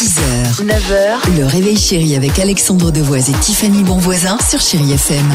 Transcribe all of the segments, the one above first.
6h, 9h, le réveil chéri avec Alexandre Devoise et Tiffany Bonvoisin sur Chéri FM.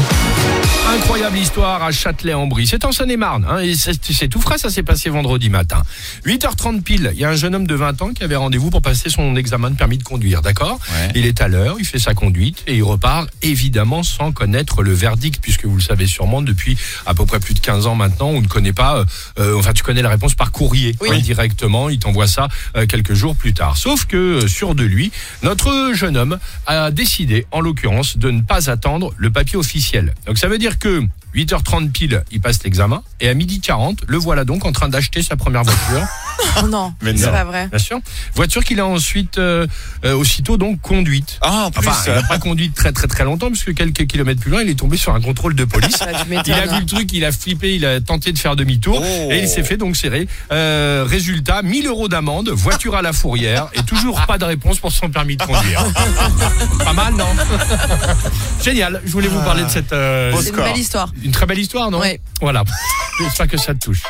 Incroyable histoire à Châtelet-en-Brie. C'est en Seine-et-Marne. Hein, et c'est tout frais, ça s'est passé vendredi matin. 8h30 pile, il y a un jeune homme de 20 ans qui avait rendez-vous pour passer son examen de permis de conduire, d'accord? Il est à l'heure, il fait sa conduite et il repart évidemment sans connaître le verdict, puisque vous le savez sûrement, depuis à peu près plus de 15 ans maintenant, on ne connaît pas, euh, euh, enfin tu connais la réponse par courrier hein, directement, il t'envoie ça euh, quelques jours plus tard. Sauf que, euh, de lui, notre jeune homme a décidé, en l'occurrence, de ne pas attendre le papier officiel. Donc ça veut dire que 8h30 pile, il passe l'examen, et à 12h40, le voilà donc en train d'acheter sa première voiture. Oh non, Mais c'est non. pas vrai. Bien sûr. Voiture qu'il a ensuite, euh, euh, aussitôt donc conduite. Ah, en plus. Enfin, il n'a pas conduit très très très longtemps, puisque quelques kilomètres plus loin, il est tombé sur un contrôle de police. Tu Il a vu le truc, il a flippé, il a tenté de faire demi-tour Oh. et il s'est fait donc serrer. Euh, résultat, 1000 euros d'amende, voiture à la fourrière et toujours pas de réponse pour son permis de conduire. pas mal, non Génial. Je voulais vous parler de cette euh, C'est une belle histoire. une très belle histoire, non Ouais. Voilà. J'espère que ça te touche.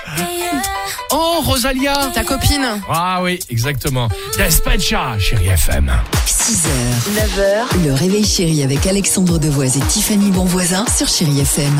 Oh, Rosalia Ta copine Ah oui, exactement. Despecha, chérie FM. 6h, 9h, le réveil chéri avec Alexandre Devoise et Tiffany Bonvoisin sur Chéri FM.